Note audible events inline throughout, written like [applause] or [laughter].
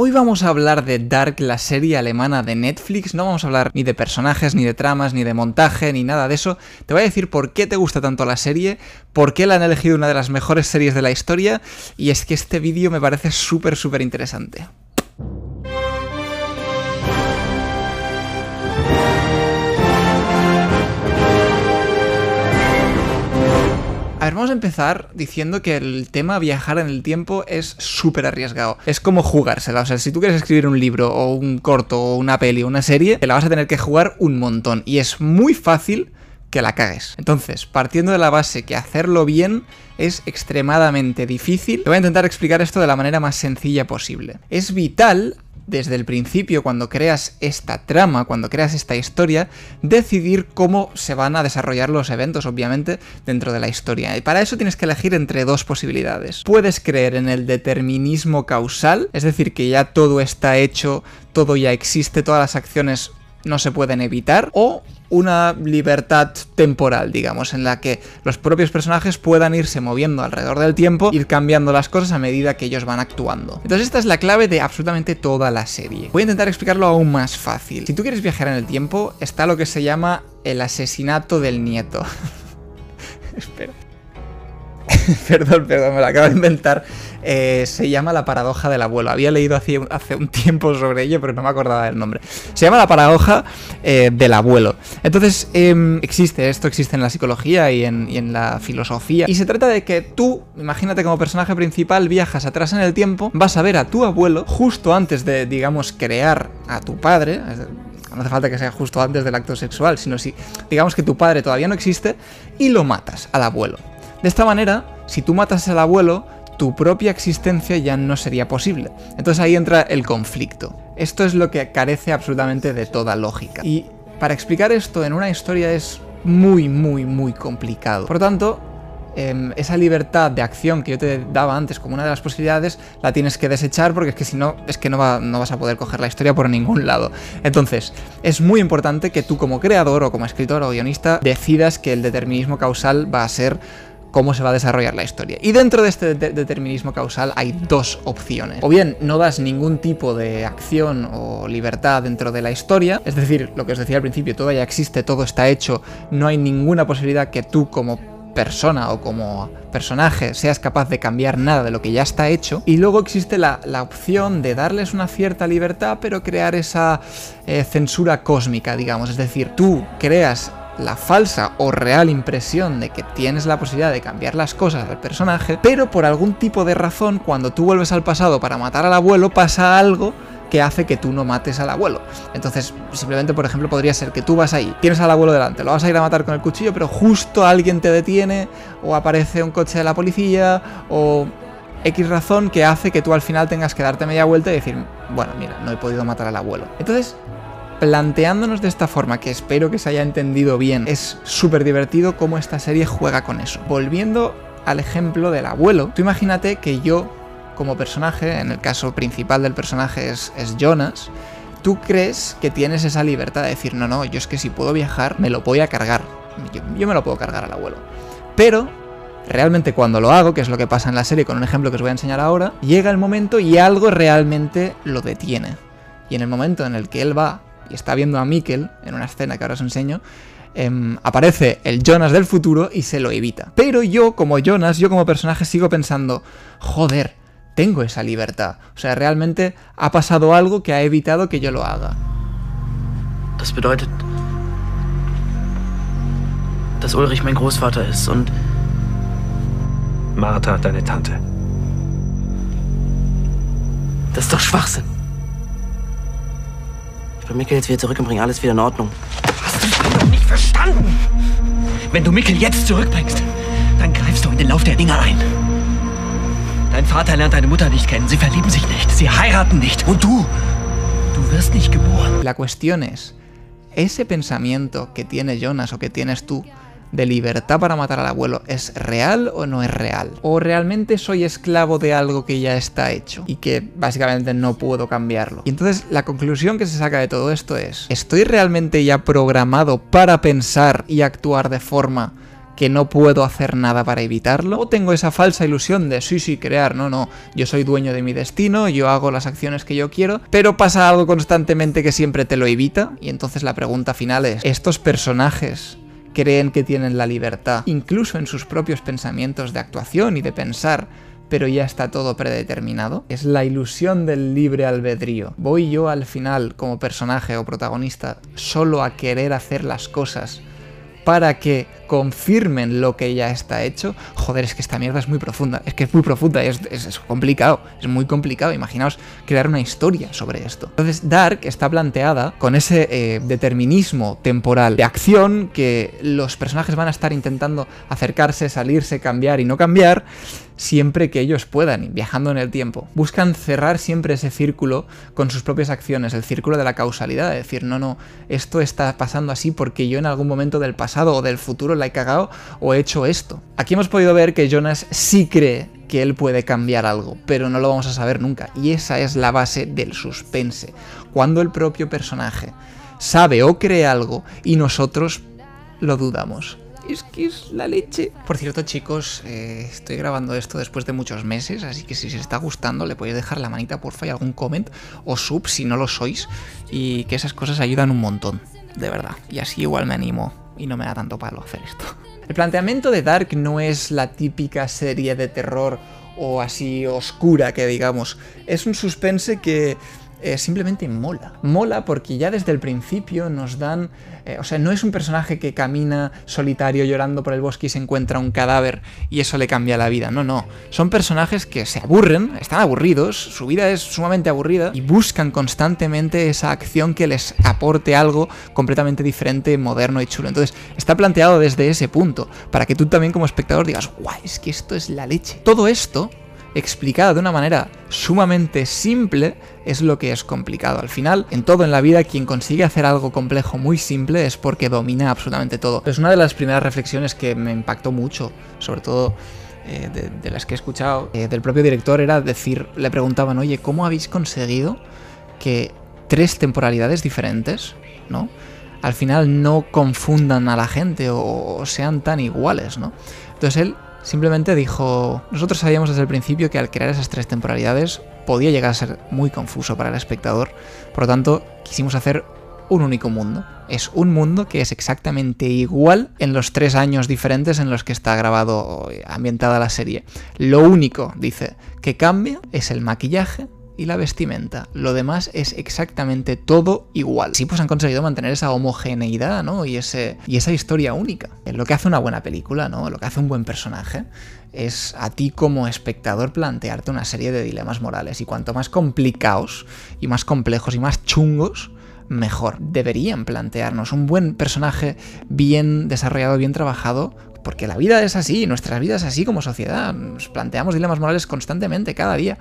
Hoy vamos a hablar de Dark, la serie alemana de Netflix. No vamos a hablar ni de personajes, ni de tramas, ni de montaje, ni nada de eso. Te voy a decir por qué te gusta tanto la serie, por qué la han elegido una de las mejores series de la historia, y es que este vídeo me parece súper, súper interesante. A ver, vamos a empezar diciendo que el tema viajar en el tiempo es súper arriesgado. Es como jugársela. O sea, si tú quieres escribir un libro o un corto o una peli o una serie, te la vas a tener que jugar un montón. Y es muy fácil que la cagues. Entonces, partiendo de la base que hacerlo bien es extremadamente difícil, te voy a intentar explicar esto de la manera más sencilla posible. Es vital desde el principio, cuando creas esta trama, cuando creas esta historia, decidir cómo se van a desarrollar los eventos, obviamente, dentro de la historia. Y para eso tienes que elegir entre dos posibilidades. Puedes creer en el determinismo causal, es decir, que ya todo está hecho, todo ya existe, todas las acciones no se pueden evitar, o una libertad temporal, digamos, en la que los propios personajes puedan irse moviendo alrededor del tiempo, ir cambiando las cosas a medida que ellos van actuando. Entonces esta es la clave de absolutamente toda la serie. Voy a intentar explicarlo aún más fácil. Si tú quieres viajar en el tiempo, está lo que se llama el asesinato del nieto. [laughs] Espera. [laughs] perdón, perdón, me lo acabo de inventar. Eh, se llama La paradoja del abuelo. Había leído hace, hace, un tiempo sobre ello, pero no me acordaba del nombre. Se llama La paradoja eh, del abuelo. Entonces, eh, existe, esto existe en la psicología y en, y en, la filosofía. Y se trata de que tú, imagínate como personaje principal, viajas atrás en el tiempo, vas a ver a tu abuelo justo antes de, digamos, crear a tu padre. No hace falta que sea justo antes del acto sexual, sino si, digamos que tu padre todavía no existe, y lo matas al abuelo. De esta manera, si tú matas al abuelo, tu propia existencia ya no sería posible. Entonces ahí entra el conflicto. Esto es lo que carece absolutamente de toda lógica. Y para explicar esto en una historia es muy, muy, muy complicado. Por lo tanto, eh, esa libertad de acción que yo te daba antes como una de las posibilidades, la tienes que desechar porque es que si no, es que no vas a poder coger la historia por ningún lado. Entonces, es muy importante que tú como creador o como escritor o guionista decidas que el determinismo causal va a ser cómo se va a desarrollar la historia. Y dentro de este de determinismo causal hay dos opciones. O bien no das ningún tipo de acción o libertad dentro de la historia, es decir, lo que os decía al principio, todo ya existe, todo está hecho, no hay ninguna posibilidad que tú como persona o como personaje seas capaz de cambiar nada de lo que ya está hecho. Y luego existe la, la opción de darles una cierta libertad, pero crear esa eh, censura cósmica, digamos. Es decir, tú creas la falsa o real impresión de que tienes la posibilidad de cambiar las cosas del personaje, pero por algún tipo de razón, cuando tú vuelves al pasado para matar al abuelo, pasa algo que hace que tú no mates al abuelo. Entonces, simplemente, por ejemplo, podría ser que tú vas ahí, tienes al abuelo delante, lo vas a ir a matar con el cuchillo, pero justo alguien te detiene, o aparece un coche de la policía, o X razón que hace que tú al final tengas que darte media vuelta y decir, bueno, mira, no he podido matar al abuelo. Entonces, planteándonos de esta forma, que espero que se haya entendido bien, es súper divertido cómo esta serie juega con eso. Volviendo al ejemplo del abuelo, tú imagínate que yo, como personaje, en el caso principal del personaje es, Jonas, tú crees que tienes esa libertad de decir, no, no, yo es que si puedo viajar, me lo voy a cargar. Yo, yo me lo puedo cargar al abuelo. Pero realmente cuando lo hago, que es lo que pasa en la serie con un ejemplo que os voy a enseñar ahora, llega el momento y algo realmente lo detiene. Y en el momento en el que él va y está viendo a Mikkel en una escena que ahora os enseño, eh, aparece el Jonas del futuro y se lo evita. Pero yo, como Jonas, yo como personaje sigo pensando, joder, tengo esa libertad. O sea, realmente ha pasado algo que ha evitado que yo lo haga. Das bedeutet, dass Ulrich mein Großvater ist und Martha deine Tante. Das ist doch Schwachsinn. Ich bring Mikkel jetzt wieder zurück und bringe alles wieder in Ordnung. Hast du das noch nicht verstanden? Wenn du Mikkel jetzt zurückbringst, dann greifst du in den Lauf der Dinge ein. Dein Vater lernt deine Mutter nicht kennen. Sie verlieben sich nicht. Sie heiraten nicht. Und du, du wirst nicht geboren. La cuestión es, ese pensamiento que tiene Jonas o que tienes tú de libertad para matar al abuelo es real o no es real? ¿O realmente soy esclavo de algo que ya está hecho y que básicamente no puedo cambiarlo? Y entonces la conclusión que se saca de todo esto es, ¿estoy realmente ya programado para pensar y actuar de forma que no puedo hacer nada para evitarlo, o tengo esa falsa ilusión de sí, sí, crear, no, no, yo soy dueño de mi destino, yo hago las acciones que yo quiero, pero pasa algo constantemente que siempre te lo evita, y entonces la pregunta final es, ¿estos personajes creen que tienen la libertad, incluso en sus propios pensamientos de actuación y de pensar, pero ya está todo predeterminado. Es la ilusión del libre albedrío. Voy yo al final como personaje o protagonista solo a querer hacer las cosas para que confirmen lo que ya está hecho. Joder, es que esta mierda es muy profunda. Es que es muy profunda, es, es, complicado. Es muy complicado. Imaginaos crear una historia sobre esto. Entonces, Dark está planteada con ese eh, determinismo temporal de acción que los personajes van a estar intentando acercarse, salirse, cambiar y no cambiar siempre que ellos puedan, viajando en el tiempo. Buscan cerrar siempre ese círculo con sus propias acciones, el círculo de la causalidad, de decir, no, no, esto está pasando así porque yo en algún momento del pasado o del futuro la he cagado o he hecho esto. Aquí hemos podido ver que Jonas sí cree que él puede cambiar algo, pero no lo vamos a saber nunca. Y esa es la base del suspense. Cuando el propio personaje sabe o cree algo y nosotros lo dudamos es que es la leche. Por cierto, chicos, eh, estoy grabando esto después de muchos meses, así que si os está gustando, le podéis dejar la manita, porfa, y algún comment o sub si no lo sois, y que esas cosas ayudan un montón, de verdad. Y así igual me animo y no me da tanto palo hacer esto. El planteamiento de Dark no es la típica serie de terror o así oscura que digamos. Es un suspense que eh, simplemente mola. Mola porque ya desde el principio nos dan... Eh, o sea, no es un personaje que camina solitario llorando por el bosque y se encuentra un cadáver y eso le cambia la vida. No, no. Son personajes que se aburren, están aburridos, su vida es sumamente aburrida y buscan constantemente esa acción que les aporte algo completamente diferente, moderno y chulo. Entonces, está planteado desde ese punto, para que tú también como espectador digas, guay, es que esto es la leche. Todo esto explicada de una manera sumamente simple es lo que es complicado. Al final, en todo en la vida, quien consigue hacer algo complejo muy simple es porque domina absolutamente todo. Es una de las primeras reflexiones que me impactó mucho, sobre todo eh, de, las que he escuchado eh, del propio director, era decir, le preguntaban, oye, ¿cómo habéis conseguido que tres temporalidades diferentes, ¿no? Al final no confundan a la gente o sean tan iguales, ¿no? Entonces él Simplemente dijo, nosotros sabíamos desde el principio que al crear esas tres temporalidades podía llegar a ser muy confuso para el espectador, por lo tanto quisimos hacer un único mundo. Es un mundo que es exactamente igual en los tres años diferentes en los que está grabado, ambientada la serie. Lo único, dice, que cambia es el maquillaje y la vestimenta. Lo demás es exactamente todo igual. Sí, pues han conseguido mantener esa homogeneidad, ¿no? Y, ese, y esa historia única. Lo que hace una buena película, ¿no? Lo que hace un buen personaje es a ti como espectador plantearte una serie de dilemas morales. Y cuanto más complicados y más complejos y más chungos, mejor. Deberían plantearnos un buen personaje bien desarrollado, bien trabajado, porque la vida es así, nuestra vida es así como sociedad. Nos planteamos dilemas morales constantemente, cada día.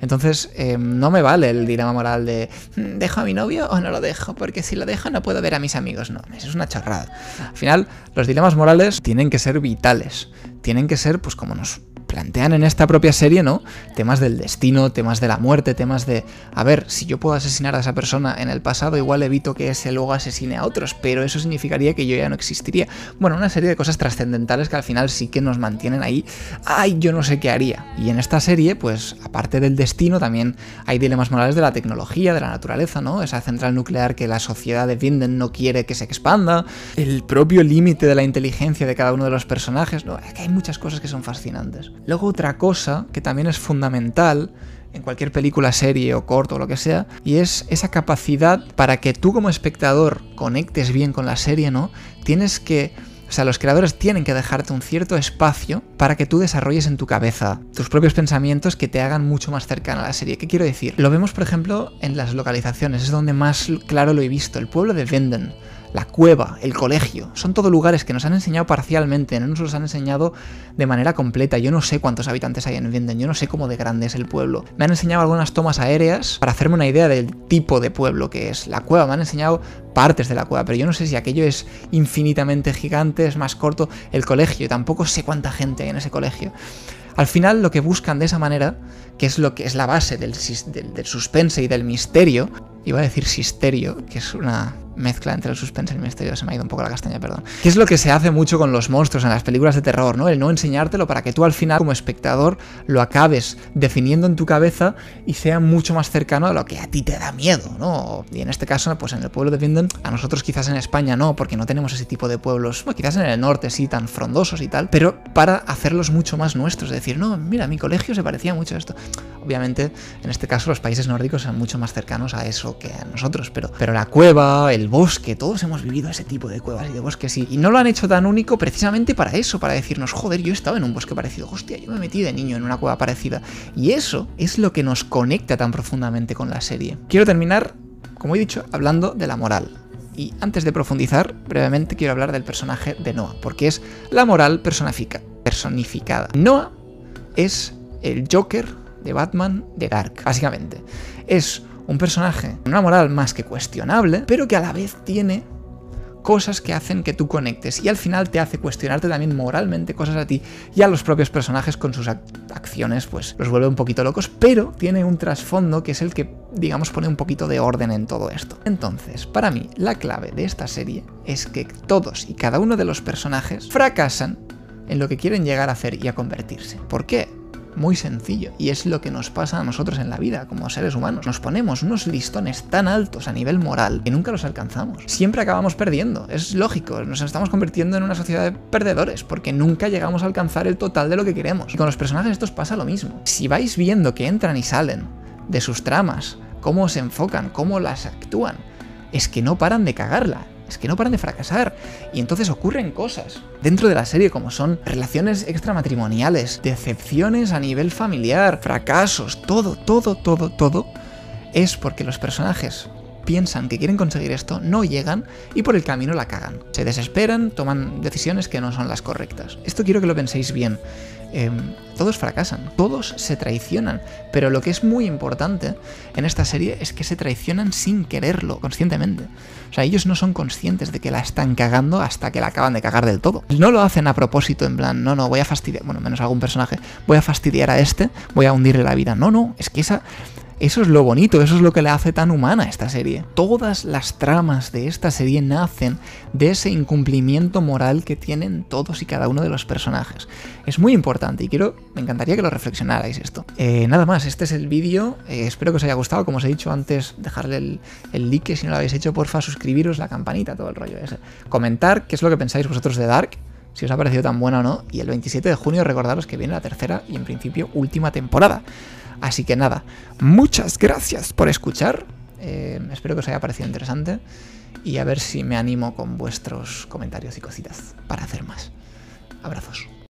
Entonces, em, no me vale el dilema moral de mm, ¿dejo a mi novio o no lo dejo? Porque si lo dejo no puedo ver a mis amigos. No, es una chorrada. Al final, los dilemas morales tienen que ser vitales. Tienen que ser, pues como nos plantean en esta propia serie, ¿no? Temas del destino, temas de la muerte, temas de, a ver, si yo puedo asesinar a esa persona en el pasado, igual evito que ese luego asesine a otros, pero eso significaría que yo ya no existiría. Bueno, una serie de cosas trascendentales que al final sí que nos mantienen ahí. Ay, yo no sé qué haría. Y en esta serie, pues, aparte del destino, también hay dilemas morales de la tecnología, de la naturaleza, ¿no? Esa central nuclear que la sociedad de Vinden no quiere que se expanda, el propio límite de la inteligencia de cada uno de los personajes, ¿no? Hay muchas cosas que son fascinantes. Luego otra cosa que también es fundamental en cualquier película, serie o corto o lo que sea, y es esa capacidad para que tú como espectador conectes bien con la serie, ¿no? Tienes que... O sea, los creadores tienen que dejarte un cierto espacio para que tú desarrolles en tu cabeza tus propios pensamientos que te hagan mucho más cercana a la serie. ¿Qué quiero decir? Lo vemos, por ejemplo, en las localizaciones, es donde más claro lo he visto. El pueblo de Venden la cueva, el colegio, son todo lugares que nos han enseñado parcialmente, no nos los han enseñado de manera completa. Yo no sé cuántos habitantes hay en Vinden, yo no sé cómo de grande es el pueblo. Me han enseñado algunas tomas aéreas para hacerme una idea del tipo de pueblo que es. La cueva, me han enseñado partes de la cueva, pero yo no sé si aquello es infinitamente gigante, es más corto. El colegio, tampoco sé cuánta gente hay en ese colegio. Al final lo que buscan de esa manera, que es lo que es la base del, del suspense y del misterio, iba a decir sisterio, que es una mezcla entre el suspense y el misterio, se me ha ido un poco la castaña, perdón. ¿Qué es lo que se hace mucho con los monstruos en las películas de terror, ¿no? El no enseñártelo para que tú al final, como espectador, lo acabes definiendo en tu cabeza y sea mucho más cercano a lo que a ti te da miedo, ¿no? Y en este caso, pues en el pueblo de Vinden, a nosotros quizás en España no, porque no tenemos ese tipo de pueblos, bueno, quizás en el norte sí, tan frondosos y tal, pero para hacerlos mucho más nuestros, decir, no, mira, mi colegio se parecía mucho a esto. Obviamente, en este caso, los países nórdicos son mucho más cercanos a eso que a nosotros, pero, pero la cueva, el bosque, todos hemos vivido ese tipo de cuevas y de bosques y, y no lo han hecho tan único precisamente para eso, para decirnos, joder, yo he estado en un bosque parecido, hostia, yo me metí de niño en una cueva parecida. Y eso es lo que nos conecta tan profundamente con la serie. Quiero terminar, como he dicho, hablando de la moral. Y antes de profundizar, brevemente quiero hablar del personaje de Noah, porque es la moral personificada. Noah es el Joker de Batman de Dark, básicamente. Es un personaje con una moral más que cuestionable, pero que a la vez tiene cosas que hacen que tú conectes y al final te hace cuestionarte también moralmente cosas a ti y a los propios personajes con sus acciones pues los vuelve un poquito locos, pero tiene un trasfondo que es el que digamos pone un poquito de orden en todo esto. Entonces, para mí la clave de esta serie es que todos y cada uno de los personajes fracasan en lo que quieren llegar a hacer y a convertirse. ¿Por qué? Muy sencillo. Y es lo que nos pasa a nosotros en la vida, como seres humanos. Nos ponemos unos listones tan altos a nivel moral que nunca los alcanzamos. Siempre acabamos perdiendo. Es lógico, nos estamos convirtiendo en una sociedad de perdedores, porque nunca llegamos a alcanzar el total de lo que queremos. Y con los personajes esto pasa lo mismo. Si vais viendo que entran y salen de sus tramas, cómo se enfocan, cómo las actúan, es que no paran de cagarla es que no paran de fracasar. Y entonces ocurren cosas dentro de la serie como son relaciones extramatrimoniales, decepciones a nivel familiar, fracasos, todo, todo, todo, todo. Es porque los personajes piensan que quieren conseguir esto, no llegan y por el camino la cagan. Se desesperan, toman decisiones que no son las correctas. Esto quiero que lo penséis bien. Em, todos fracasan, todos se traicionan, pero lo que es muy importante en esta serie es que se traicionan sin quererlo, conscientemente. O sea, ellos no son conscientes de que la están cagando hasta que la acaban de cagar del todo. No lo hacen a propósito, en plan, no, no, voy a fastidiar, bueno, menos algún personaje, voy a fastidiar a este, voy a hundirle la vida. No, no, es que esa eso es lo bonito, eso es lo que le hace tan humana esta serie. Todas las tramas de esta serie nacen de ese incumplimiento moral que tienen todos y cada uno de los personajes. Es muy importante y quiero, me encantaría que lo reflexionarais esto. Eh, nada más, este es el vídeo, eh, espero que os haya gustado, como os he dicho antes, dejarle el, el like si no lo habéis hecho, porfa, suscribiros, la campanita, todo el rollo ese. Comentar qué es lo que pensáis vosotros de Dark, si os ha parecido tan buena o no, y el 27 de junio recordaros que viene la tercera y en principio última temporada. Así que nada, muchas gracias por escuchar. Eh, espero que os haya parecido interesante y a ver si me animo con vuestros comentarios y cositas para hacer más. Abrazos.